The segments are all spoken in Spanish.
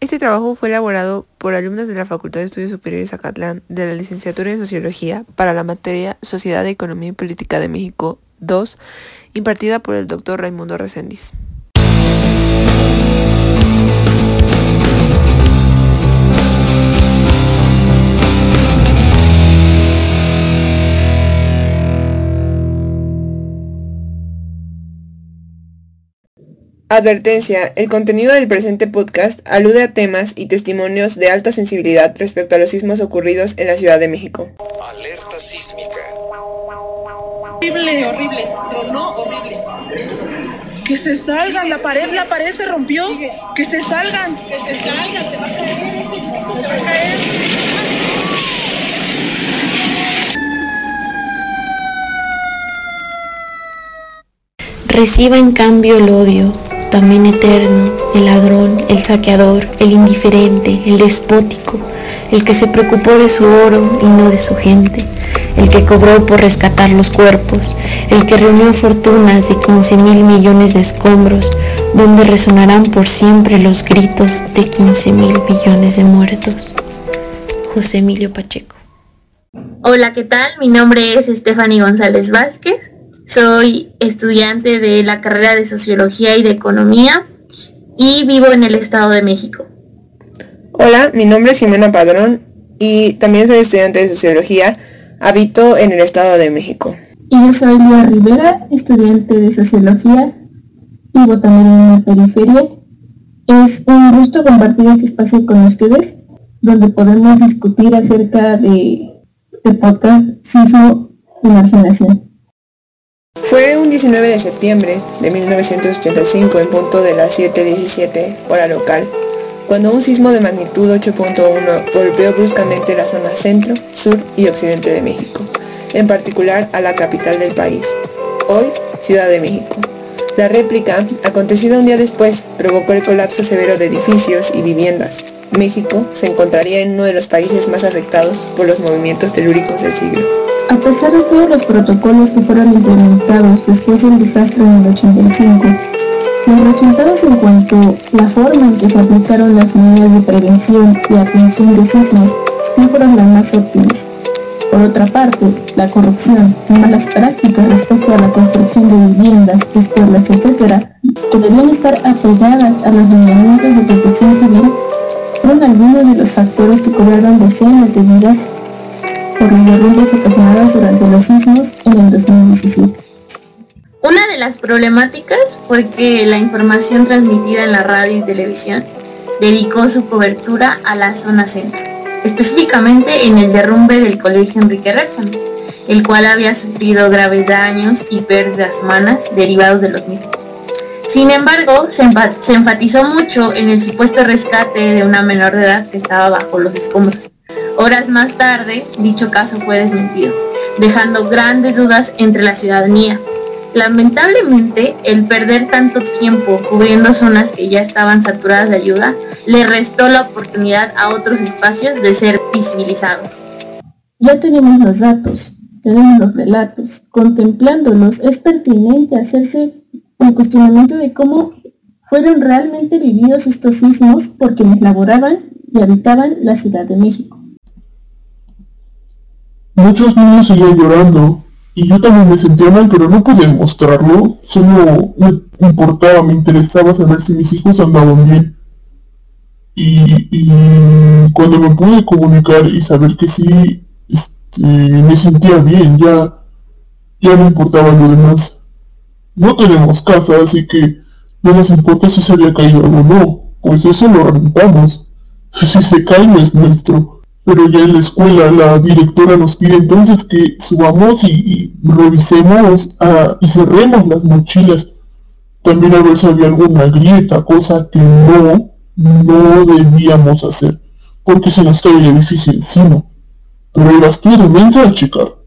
Este trabajo fue elaborado por alumnos de la Facultad de Estudios Superiores Acatlán de la Licenciatura en Sociología para la materia Sociedad, Economía y Política de México 2, impartida por el doctor Raimundo Reséndiz. Advertencia. El contenido del presente podcast alude a temas y testimonios de alta sensibilidad respecto a los sismos ocurridos en la Ciudad de México. Alerta sísmica. Horrible, horrible. Tronó horrible. Que se salgan, la pared, la pared se rompió. Que se salgan. Que se salgan, se va a caer. Se va a caer. Reciba en cambio el odio también eterno, el ladrón, el saqueador, el indiferente, el despótico, el que se preocupó de su oro y no de su gente, el que cobró por rescatar los cuerpos, el que reunió fortunas de 15 mil millones de escombros, donde resonarán por siempre los gritos de 15 mil millones de muertos. José Emilio Pacheco. Hola, ¿qué tal? Mi nombre es Stephanie González Vázquez. Soy estudiante de la carrera de Sociología y de Economía y vivo en el Estado de México. Hola, mi nombre es Jimena Padrón y también soy estudiante de Sociología. Habito en el Estado de México. Y yo soy Lía Rivera, estudiante de Sociología. Vivo también en la periferia. Es un gusto compartir este espacio con ustedes, donde podemos discutir acerca de, de podcast Sismo y Marginación. Fue un 19 de septiembre de 1985 en punto de las 7.17 hora local, cuando un sismo de magnitud 8.1 golpeó bruscamente la zona centro, sur y occidente de México, en particular a la capital del país, hoy Ciudad de México. La réplica, acontecida un día después, provocó el colapso severo de edificios y viviendas. México se encontraría en uno de los países más afectados por los movimientos telúricos del siglo. A pesar de todos los protocolos que fueron implementados después del desastre en el 85, los resultados en cuanto a la forma en que se aplicaron las medidas de prevención y atención de sismos no fueron las más óptimas. Por otra parte, la corrupción y malas prácticas respecto a la construcción de viviendas, escuelas, etc., que debían estar apegadas a los lineamientos de protección civil, fueron algunos de los factores que cobraron decenas de vidas por derrumbes ocasionados durante los sismos en el 2017. Una de las problemáticas fue que la información transmitida en la radio y televisión dedicó su cobertura a la zona centro, específicamente en el derrumbe del colegio Enrique Repson, el cual había sufrido graves daños y pérdidas humanas derivados de los mismos. Sin embargo, se enfatizó mucho en el supuesto rescate de una menor de edad que estaba bajo los escombros Horas más tarde, dicho caso fue desmentido, dejando grandes dudas entre la ciudadanía. Lamentablemente, el perder tanto tiempo cubriendo zonas que ya estaban saturadas de ayuda le restó la oportunidad a otros espacios de ser visibilizados. Ya tenemos los datos, tenemos los relatos. Contemplándolos, es pertinente hacerse un cuestionamiento de cómo fueron realmente vividos estos sismos por quienes laboraban y habitaban la Ciudad de México. Muchos niños seguían llorando, y yo también me sentía mal, pero no podía mostrarlo. Solo me importaba, me interesaba saber si mis hijos andaban bien. Y, cuando me pude comunicar y saber que sí, este, me sentía bien, ya, ya no importaba lo demás. No tenemos casa, así que no nos importa si se había caído o no, pues eso lo rentamos. Si se cae no es nuestro pero ya en la escuela la directora nos pide entonces que subamos y, revisemos ah, y cerremos las mochilas. También a ver si había alguna grieta, cosa que no, no debíamos hacer, porque se nos cae el edificio encima. Pero eras tú de a checar.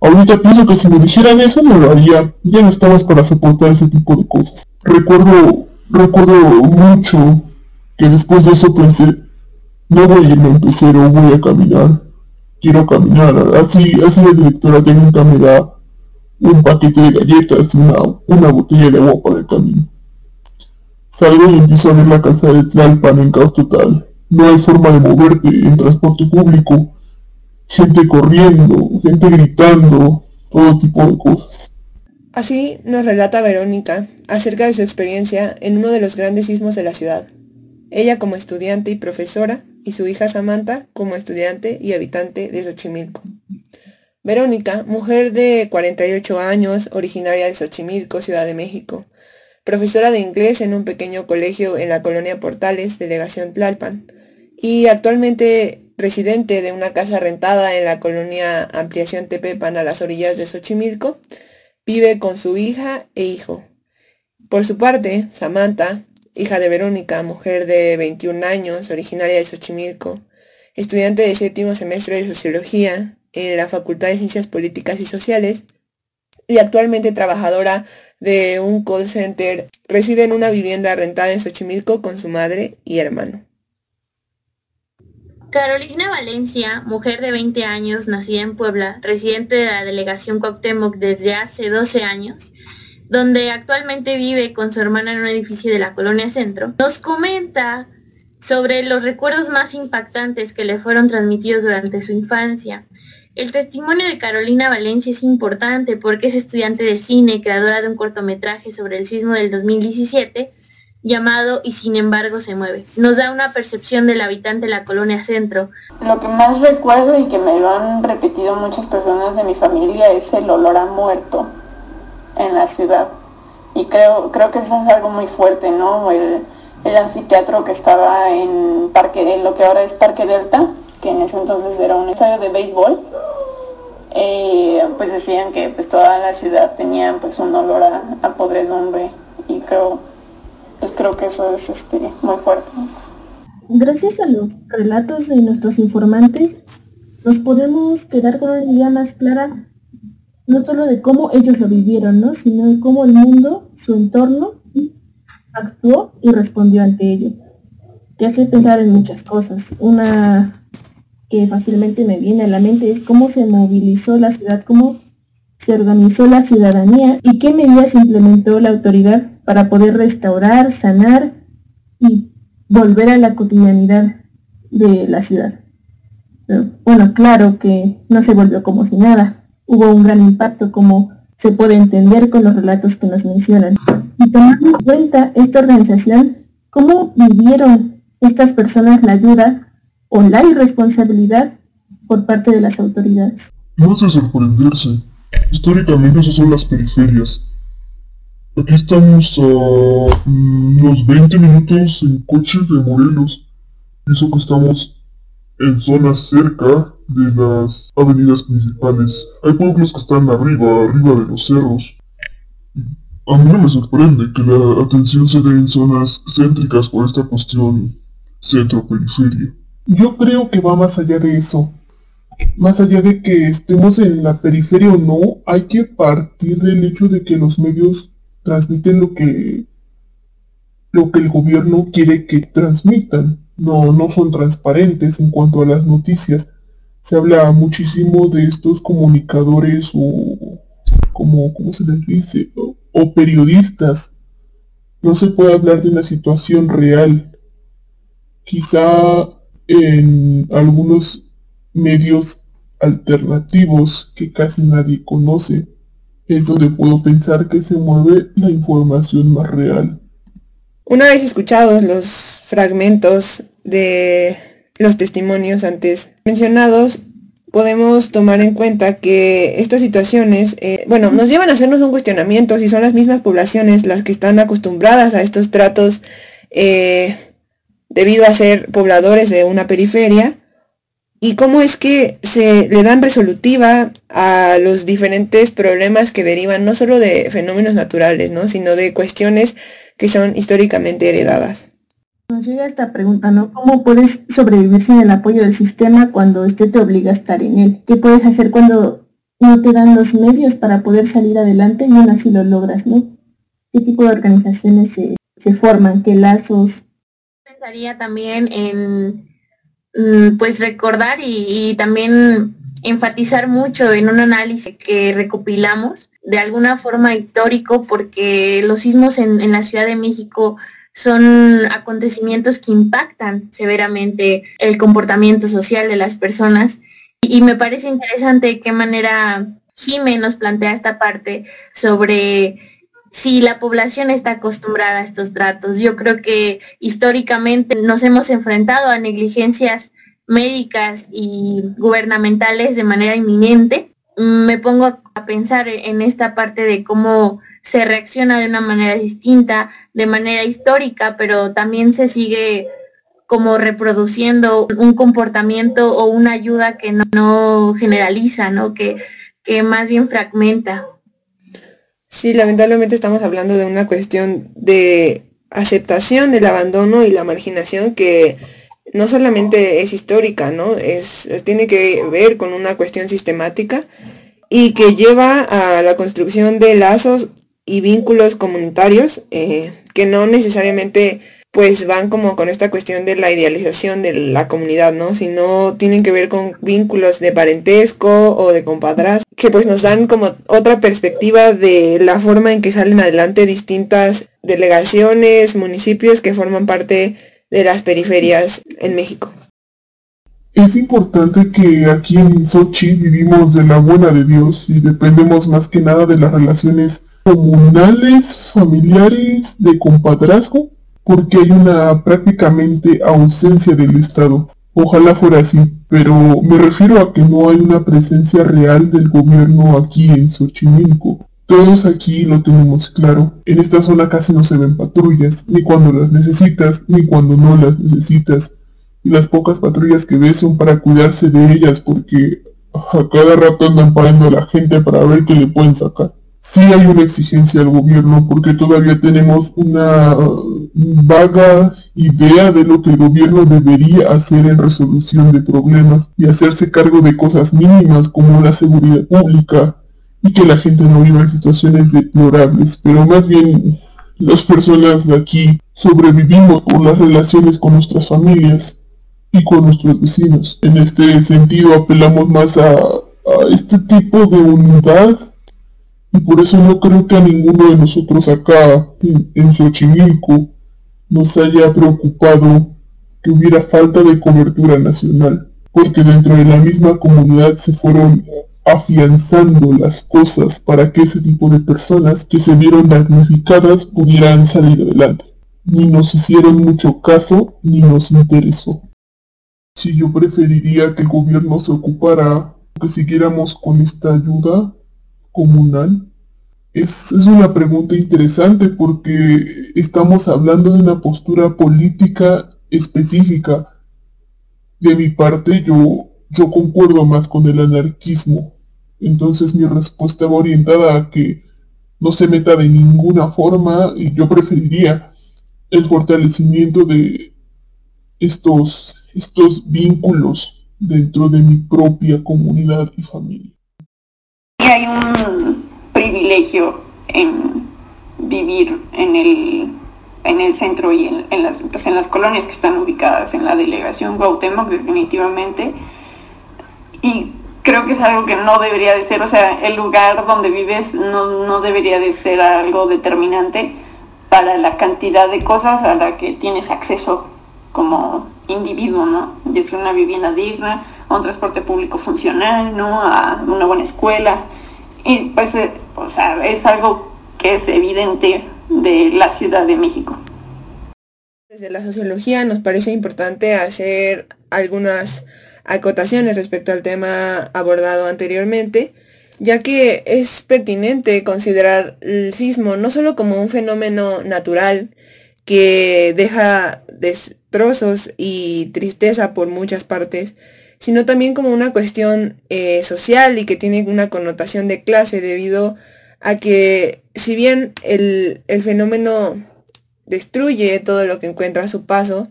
Ahorita pienso que si me dijeran eso no lo haría, ya no estabas para soportar ese tipo de cosas. Recuerdo, recuerdo mucho que después de eso pensé, no voy a irme en pecero, voy a caminar. Quiero caminar. Así, así la directora técnica me da un paquete de galletas y una, una botella de agua para el camino. Salgo y empiezo a ver la casa de Tlalpan en caos total. No hay forma de moverte en transporte público. Gente corriendo, gente gritando, todo tipo de cosas. Así nos relata Verónica acerca de su experiencia en uno de los grandes sismos de la ciudad. Ella como estudiante y profesora y su hija Samantha como estudiante y habitante de Xochimilco. Verónica, mujer de 48 años, originaria de Xochimilco, Ciudad de México, profesora de inglés en un pequeño colegio en la colonia Portales, delegación Tlalpan, y actualmente residente de una casa rentada en la colonia Ampliación Tepepan a las orillas de Xochimilco, vive con su hija e hijo. Por su parte, Samantha, hija de Verónica, mujer de 21 años, originaria de Xochimilco, estudiante de séptimo semestre de Sociología en la Facultad de Ciencias Políticas y Sociales y actualmente trabajadora de un call center, reside en una vivienda rentada en Xochimilco con su madre y hermano. Carolina Valencia, mujer de 20 años, nacida en Puebla, residente de la delegación Cuauhtémoc desde hace 12 años, donde actualmente vive con su hermana en un edificio de la colonia Centro, nos comenta sobre los recuerdos más impactantes que le fueron transmitidos durante su infancia el testimonio de Carolina Valencia es importante porque es estudiante de cine, creadora de un cortometraje sobre el sismo del 2017 llamado Y sin embargo se mueve. Nos da una percepción del habitante de la colonia centro. Lo que más recuerdo y que me lo han repetido muchas personas de mi familia es el olor a muerto en la ciudad. Y creo, creo que eso es algo muy fuerte, ¿no? El, el anfiteatro que estaba en Parque, lo que ahora es Parque Delta, que en ese entonces era un estadio de béisbol, eh, pues decían que pues toda la ciudad tenía pues un olor a, a podredumbre y creo, pues creo que eso es este, muy fuerte. Gracias a los relatos de nuestros informantes, nos podemos quedar con una idea más clara, no solo de cómo ellos lo vivieron, ¿no? sino de cómo el mundo, su entorno, actuó y respondió ante ello. Te hace pensar en muchas cosas. Una que fácilmente me viene a la mente es cómo se movilizó la ciudad, cómo se organizó la ciudadanía y qué medidas implementó la autoridad para poder restaurar, sanar y volver a la cotidianidad de la ciudad. bueno, claro que no se volvió como si nada. Hubo un gran impacto como se puede entender con los relatos que nos mencionan. Y tomando en cuenta esta organización, ¿cómo vivieron estas personas la ayuda o la irresponsabilidad por parte de las autoridades. No es de sorprenderse. Históricamente esas son las periferias. Aquí estamos a unos 20 minutos en coche de Morelos. Eso que estamos en zonas cerca de las avenidas principales. Hay pueblos que están arriba, arriba de los cerros. A mí no me sorprende que la atención se dé en zonas céntricas por esta cuestión centro-periferia. Yo creo que va más allá de eso. Más allá de que estemos en la periferia o no, hay que partir del hecho de que los medios transmiten lo que lo que el gobierno quiere que transmitan. No, no son transparentes en cuanto a las noticias. Se habla muchísimo de estos comunicadores o como, ¿cómo se les dice? o periodistas. No se puede hablar de una situación real. Quizá en algunos medios alternativos que casi nadie conoce. Es donde puedo pensar que se mueve la información más real. Una vez escuchados los fragmentos de los testimonios antes mencionados, podemos tomar en cuenta que estas situaciones, eh, bueno, nos llevan a hacernos un cuestionamiento si son las mismas poblaciones las que están acostumbradas a estos tratos eh, debido a ser pobladores de una periferia, y cómo es que se le dan resolutiva a los diferentes problemas que derivan no solo de fenómenos naturales, ¿no? sino de cuestiones que son históricamente heredadas. Nos llega esta pregunta, ¿no? ¿Cómo puedes sobrevivir sin el apoyo del sistema cuando este te obliga a estar en él? ¿Qué puedes hacer cuando no te dan los medios para poder salir adelante y aún así lo logras, ¿no? ¿Qué tipo de organizaciones se, se forman? ¿Qué lazos pensaría también en mm, pues recordar y, también enfatizar mucho en un análisis que recopilamos de alguna forma histórico porque los sismos en, la Ciudad de México son acontecimientos que impactan severamente el comportamiento social de las personas y me parece interesante qué manera Jime nos plantea esta parte sobre si la población está acostumbrada a estos tratos. Yo creo que históricamente nos hemos enfrentado a negligencias médicas y gubernamentales de manera inminente. Me pongo a pensar en esta parte de cómo se reacciona de una manera distinta, de manera histórica, pero también se sigue como reproduciendo un comportamiento o una ayuda que no, generaliza, ¿no? Que, que más bien fragmenta. Sí, lamentablemente estamos hablando de una cuestión de aceptación del abandono y la marginación que no solamente es histórica, ¿no? Es, tiene que ver con una cuestión sistemática y que lleva a la construcción de lazos y vínculos comunitarios eh, que no necesariamente pues van como con esta cuestión de la idealización de la comunidad, ¿no? Sino tienen que ver con vínculos de parentesco o de compadrazgo, que pues nos dan como otra perspectiva de la forma en que salen adelante distintas delegaciones, municipios que forman parte de las periferias en México. Es importante que aquí en Sochi vivimos de la buena de Dios y dependemos más que nada de las relaciones comunales, familiares, de compadrazgo porque hay una prácticamente ausencia del Estado. Ojalá fuera así, pero me refiero a que no hay una presencia real del gobierno aquí en Xochimilco. Todos aquí lo tenemos claro. En esta zona casi no se ven patrullas, ni cuando las necesitas, ni cuando no las necesitas. Y las pocas patrullas que ves son para cuidarse de ellas porque a cada rato andan parando a la gente para ver qué le pueden sacar sí hay una exigencia al gobierno porque todavía tenemos una vaga idea de lo que el gobierno debería hacer en resolución de problemas y hacerse cargo de cosas mínimas como la seguridad pública y que la gente no viva en situaciones deplorables, pero más bien las personas de aquí sobrevivimos por las relaciones con nuestras familias y con nuestros vecinos. En este sentido apelamos más a, a este tipo de unidad y por eso no creo que a ninguno de nosotros acá, en, Xochimilco, nos haya preocupado que hubiera falta de cobertura nacional, porque dentro de la misma comunidad se fueron afianzando las cosas para que ese tipo de personas que se vieron damnificadas pudieran salir adelante. Ni nos hicieron mucho caso, ni nos interesó. Si yo preferiría que el gobierno se ocupara, que siguiéramos con esta ayuda, comunal? Es, una pregunta interesante porque estamos hablando de una postura política específica. De mi parte yo, yo concuerdo más con el anarquismo. Entonces mi respuesta va orientada a que no se meta de ninguna forma y yo preferiría el fortalecimiento de estos, estos vínculos dentro de mi propia comunidad y familia hay un privilegio en vivir en el, en el centro y en, las, pues, en las colonias que están ubicadas en la delegación Guautemoc definitivamente. Y creo que es algo que no debería de ser, o sea, el lugar donde vives no, no debería de ser algo determinante para la cantidad de cosas a la que tienes acceso como individuo, ¿no? Es una vivienda digna, a un transporte público funcional, ¿no? A una buena escuela, y pues, eh, o sea, es algo que es evidente de la Ciudad de México. Desde la sociología nos parece importante hacer algunas acotaciones respecto al tema abordado anteriormente, ya que es pertinente considerar el sismo no solo como un fenómeno natural que deja destrozos y tristeza por muchas partes, sino también como una cuestión eh, social y que tiene una connotación de clase debido a que si bien el, fenómeno destruye todo lo que encuentra a su paso,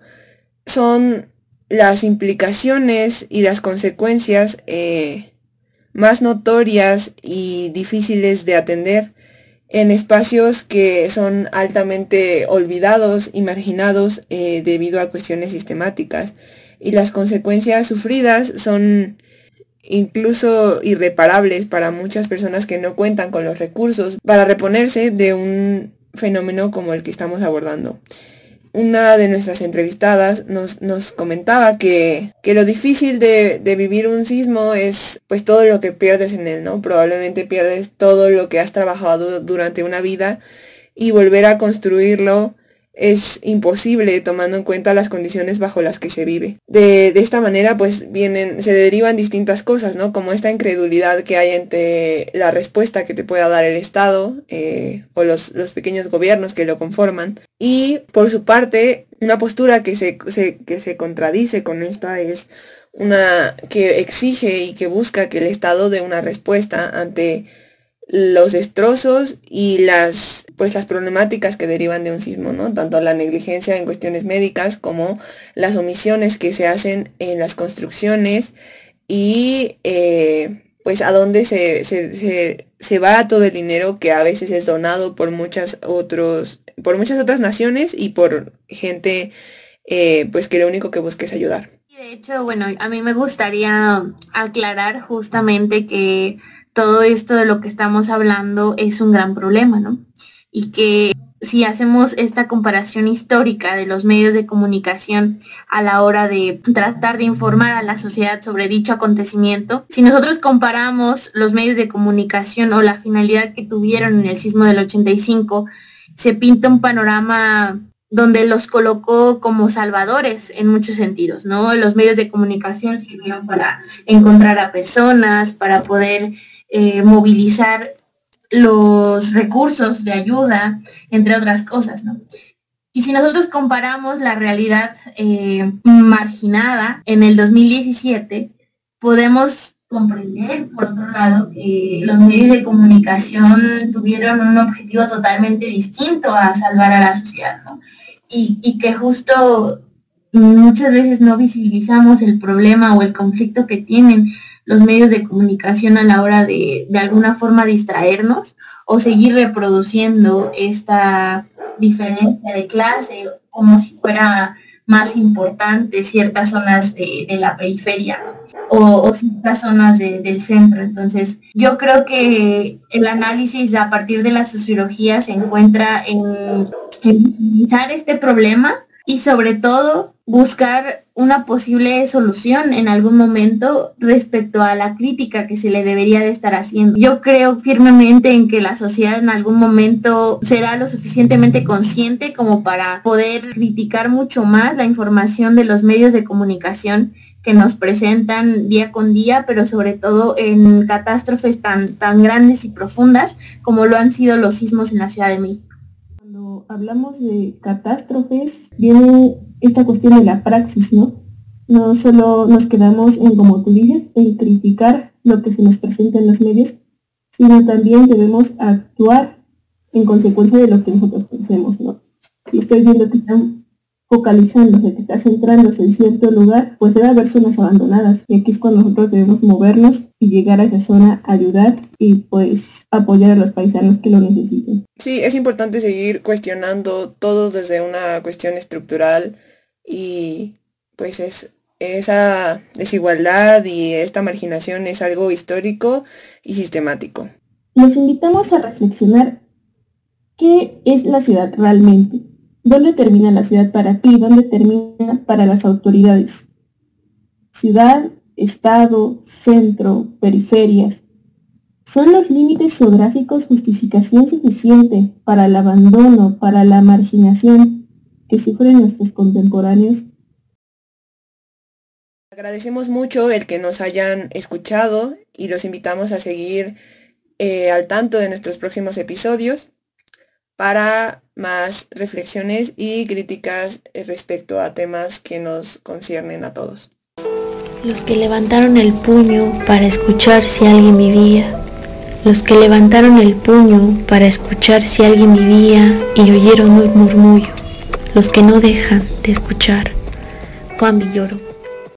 son las implicaciones y las consecuencias eh, más notorias y difíciles de atender en espacios que son altamente olvidados y marginados eh, debido a cuestiones sistemáticas y las consecuencias sufridas son incluso irreparables para muchas personas que no cuentan con los recursos para reponerse de un fenómeno como el que estamos abordando. Una de nuestras entrevistadas nos, nos comentaba que, que, lo difícil de, de, vivir un sismo es pues todo lo que pierdes en él, ¿no? Probablemente pierdes todo lo que has trabajado durante una vida y volver a construirlo es imposible tomando en cuenta las condiciones bajo las que se vive. De, esta manera pues vienen, se derivan distintas cosas, ¿no? Como esta incredulidad que hay entre la respuesta que te pueda dar el Estado eh, o los, los, pequeños gobiernos que lo conforman y por su parte una postura que se, que se contradice con esta es una que exige y que busca que el Estado dé una respuesta ante los destrozos y las pues las problemáticas que derivan de un sismo, ¿no? Tanto la negligencia en cuestiones médicas como las omisiones que se hacen en las construcciones y eh, pues a dónde se, se, va todo el dinero que a veces es donado por muchas otros, por muchas otras naciones y por gente eh, pues que lo único que busca es ayudar. De hecho, bueno, a mí me gustaría aclarar justamente que todo esto de lo que estamos hablando es un gran problema, ¿no? Y que si hacemos esta comparación histórica de los medios de comunicación a la hora de tratar de informar a la sociedad sobre dicho acontecimiento, si nosotros comparamos los medios de comunicación o la finalidad que tuvieron en el sismo del 85, se pinta un panorama donde los colocó como salvadores en muchos sentidos, ¿no? Los medios de comunicación sirvieron para encontrar a personas, para poder eh, movilizar los recursos de ayuda, entre otras cosas, ¿no? Y si nosotros comparamos la realidad eh, marginada en el 2017, podemos comprender, por otro lado, que los medios de comunicación tuvieron un objetivo totalmente distinto a salvar a la sociedad, ¿no? Y, y que justo muchas veces no visibilizamos el problema o el conflicto que tienen los medios de comunicación a la hora de de alguna forma distraernos o seguir reproduciendo esta diferencia de clase como si fuera más importante ciertas zonas de, la periferia o, ciertas zonas del centro. Entonces, yo creo que el análisis a partir de la sociología se encuentra en, en este problema y sobre todo buscar una posible solución en algún momento respecto a la crítica que se le debería de estar haciendo. Yo creo firmemente en que la sociedad en algún momento será lo suficientemente consciente como para poder criticar mucho más la información de los medios de comunicación que nos presentan día con día, pero sobre todo en catástrofes tan, tan grandes y profundas como lo han sido los sismos en la Ciudad de México. Hablamos de catástrofes, viene esta cuestión de la praxis, ¿no? No solo nos quedamos en, como tú dices, en criticar lo que se nos presenta en los medios, sino también debemos actuar en consecuencia de lo que nosotros pensemos, ¿no? Si estoy viendo que están focalizándose, que está centrándose en cierto lugar, pues debe haber zonas abandonadas. Y aquí es cuando nosotros debemos movernos y llegar a esa zona, ayudar y pues apoyar a los paisanos que lo necesiten. Sí, es importante seguir cuestionando todo desde una cuestión estructural y pues es esa desigualdad y esta marginación es algo histórico y sistemático. Los invitamos a reflexionar qué es la ciudad realmente. ¿Dónde termina la ciudad para ti? ¿Dónde termina para las autoridades? Ciudad, estado, centro, periferias. ¿Son los límites geográficos justificación suficiente para el abandono, para la marginación que sufren nuestros contemporáneos. Agradecemos mucho el que nos hayan escuchado y los invitamos a seguir eh, al tanto de nuestros próximos episodios para más reflexiones y críticas respecto a temas que nos conciernen a todos. Los que levantaron el puño para escuchar si alguien vivía. Los que levantaron el puño para escuchar si alguien vivía y oyeron un murmullo los que no dejan de escuchar. Juan Villoro.